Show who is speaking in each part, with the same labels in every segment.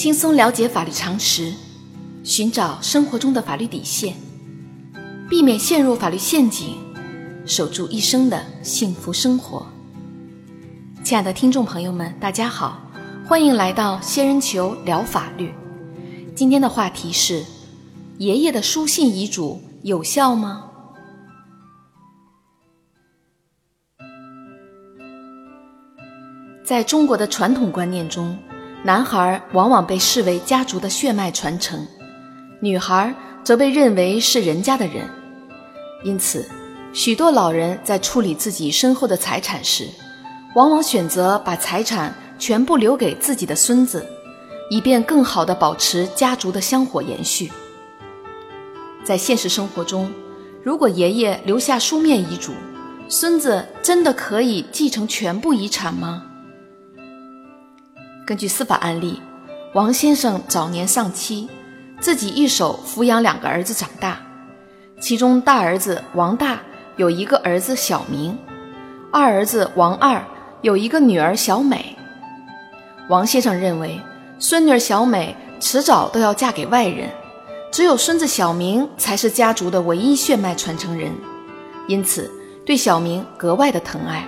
Speaker 1: 轻松了解法律常识，寻找生活中的法律底线，避免陷入法律陷阱，守住一生的幸福生活。亲爱的听众朋友们，大家好，欢迎来到仙人球聊法律。今天的话题是：爷爷的书信遗嘱有效吗？在中国的传统观念中，男孩往往被视为家族的血脉传承，女孩则被认为是人家的人。因此，许多老人在处理自己身后的财产时，往往选择把财产全部留给自己的孙子，以便更好地保持家族的香火延续。在现实生活中，如果爷爷留下书面遗嘱，孙子真的可以继承全部遗产吗？根据司法案例，王先生早年丧妻，自己一手抚养两个儿子长大。其中大儿子王大有一个儿子小明，二儿子王二有一个女儿小美。王先生认为，孙女小美迟早都要嫁给外人，只有孙子小明才是家族的唯一血脉传承人，因此对小明格外的疼爱。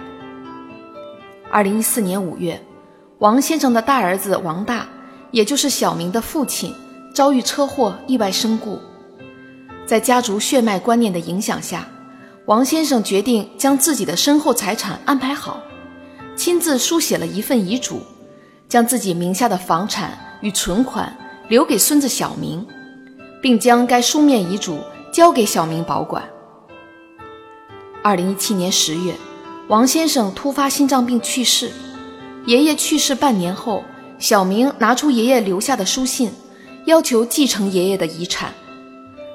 Speaker 1: 二零一四年五月。王先生的大儿子王大，也就是小明的父亲，遭遇车祸意外身故。在家族血脉观念的影响下，王先生决定将自己的身后财产安排好，亲自书写了一份遗嘱，将自己名下的房产与存款留给孙子小明，并将该书面遗嘱交给小明保管。二零一七年十月，王先生突发心脏病去世。爷爷去世半年后，小明拿出爷爷留下的书信，要求继承爷爷的遗产，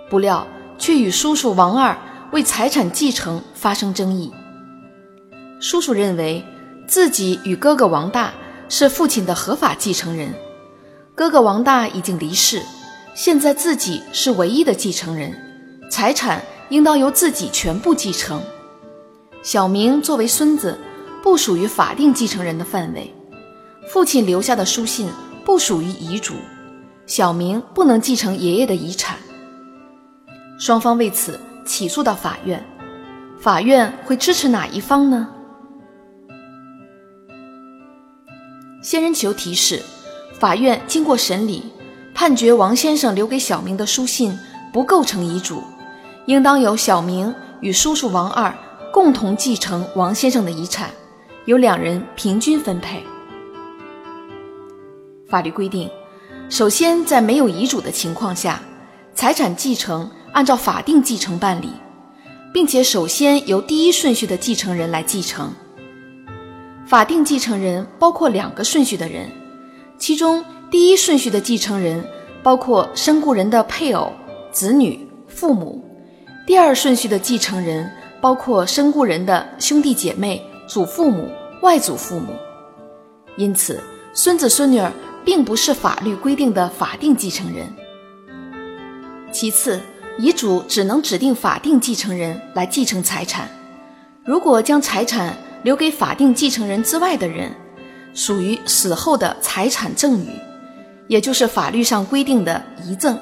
Speaker 1: 不料却与叔叔王二为财产继承发生争议。叔叔认为自己与哥哥王大是父亲的合法继承人，哥哥王大已经离世，现在自己是唯一的继承人，财产应当由自己全部继承。小明作为孙子。不属于法定继承人的范围，父亲留下的书信不属于遗嘱，小明不能继承爷爷的遗产。双方为此起诉到法院，法院会支持哪一方呢？仙人球提示：法院经过审理，判决王先生留给小明的书信不构成遗嘱，应当由小明与叔叔王二共同继承王先生的遗产。由两人平均分配。法律规定，首先在没有遗嘱的情况下，财产继承按照法定继承办理，并且首先由第一顺序的继承人来继承。法定继承人包括两个顺序的人，其中第一顺序的继承人包括身故人的配偶、子女、父母；第二顺序的继承人包括身故人的兄弟姐妹。祖父母、外祖父母，因此孙子孙女儿并不是法律规定的法定继承人。其次，遗嘱只能指定法定继承人来继承财产，如果将财产留给法定继承人之外的人，属于死后的财产赠与，也就是法律上规定的遗赠。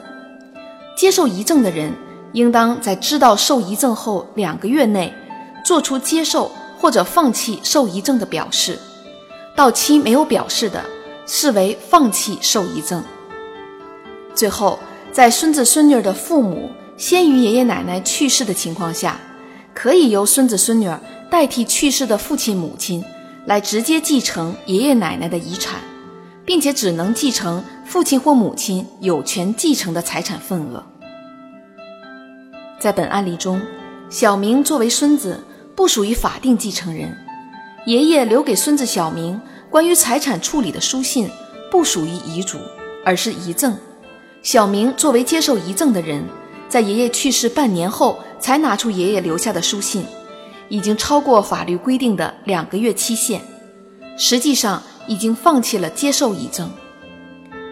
Speaker 1: 接受遗赠的人，应当在知道受遗赠后两个月内，做出接受。或者放弃受遗赠的表示，到期没有表示的，视为放弃受遗赠。最后，在孙子孙女的父母先于爷爷奶奶去世的情况下，可以由孙子孙女代替去世的父亲母亲来直接继承爷爷奶奶的遗产，并且只能继承父亲或母亲有权继承的财产份额。在本案例中，小明作为孙子。不属于法定继承人，爷爷留给孙子小明关于财产处理的书信不属于遗嘱，而是遗赠。小明作为接受遗赠的人，在爷爷去世半年后才拿出爷爷留下的书信，已经超过法律规定的两个月期限，实际上已经放弃了接受遗赠。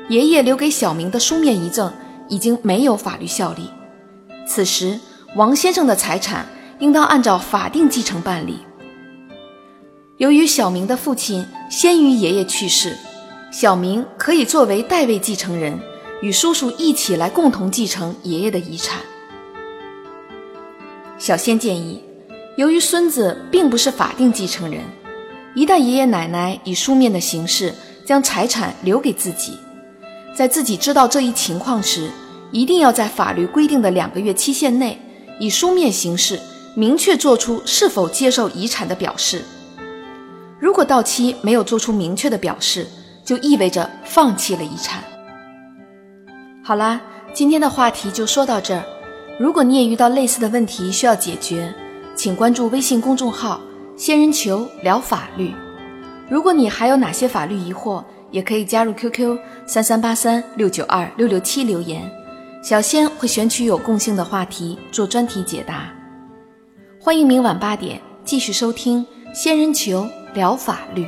Speaker 1: 爷爷留给小明的书面遗赠已经没有法律效力，此时王先生的财产。应当按照法定继承办理。由于小明的父亲先于爷爷去世，小明可以作为代位继承人，与叔叔一起来共同继承爷爷的遗产。小仙建议，由于孙子并不是法定继承人，一旦爷爷奶奶以书面的形式将财产留给自己，在自己知道这一情况时，一定要在法律规定的两个月期限内，以书面形式明确做出是否接受遗产的表示。如果到期没有做出明确的表示，就意味着放弃了遗产。好啦，今天的话题就说到这儿。如果你也遇到类似的问题需要解决，请关注微信公众号“仙人球聊法律”。如果你还有哪些法律疑惑，也可以加入 QQ 三三八三六九二六六七留言，小仙会选取有共性的话题做专题解答。欢迎明晚八点继续收听“仙人球聊法律”。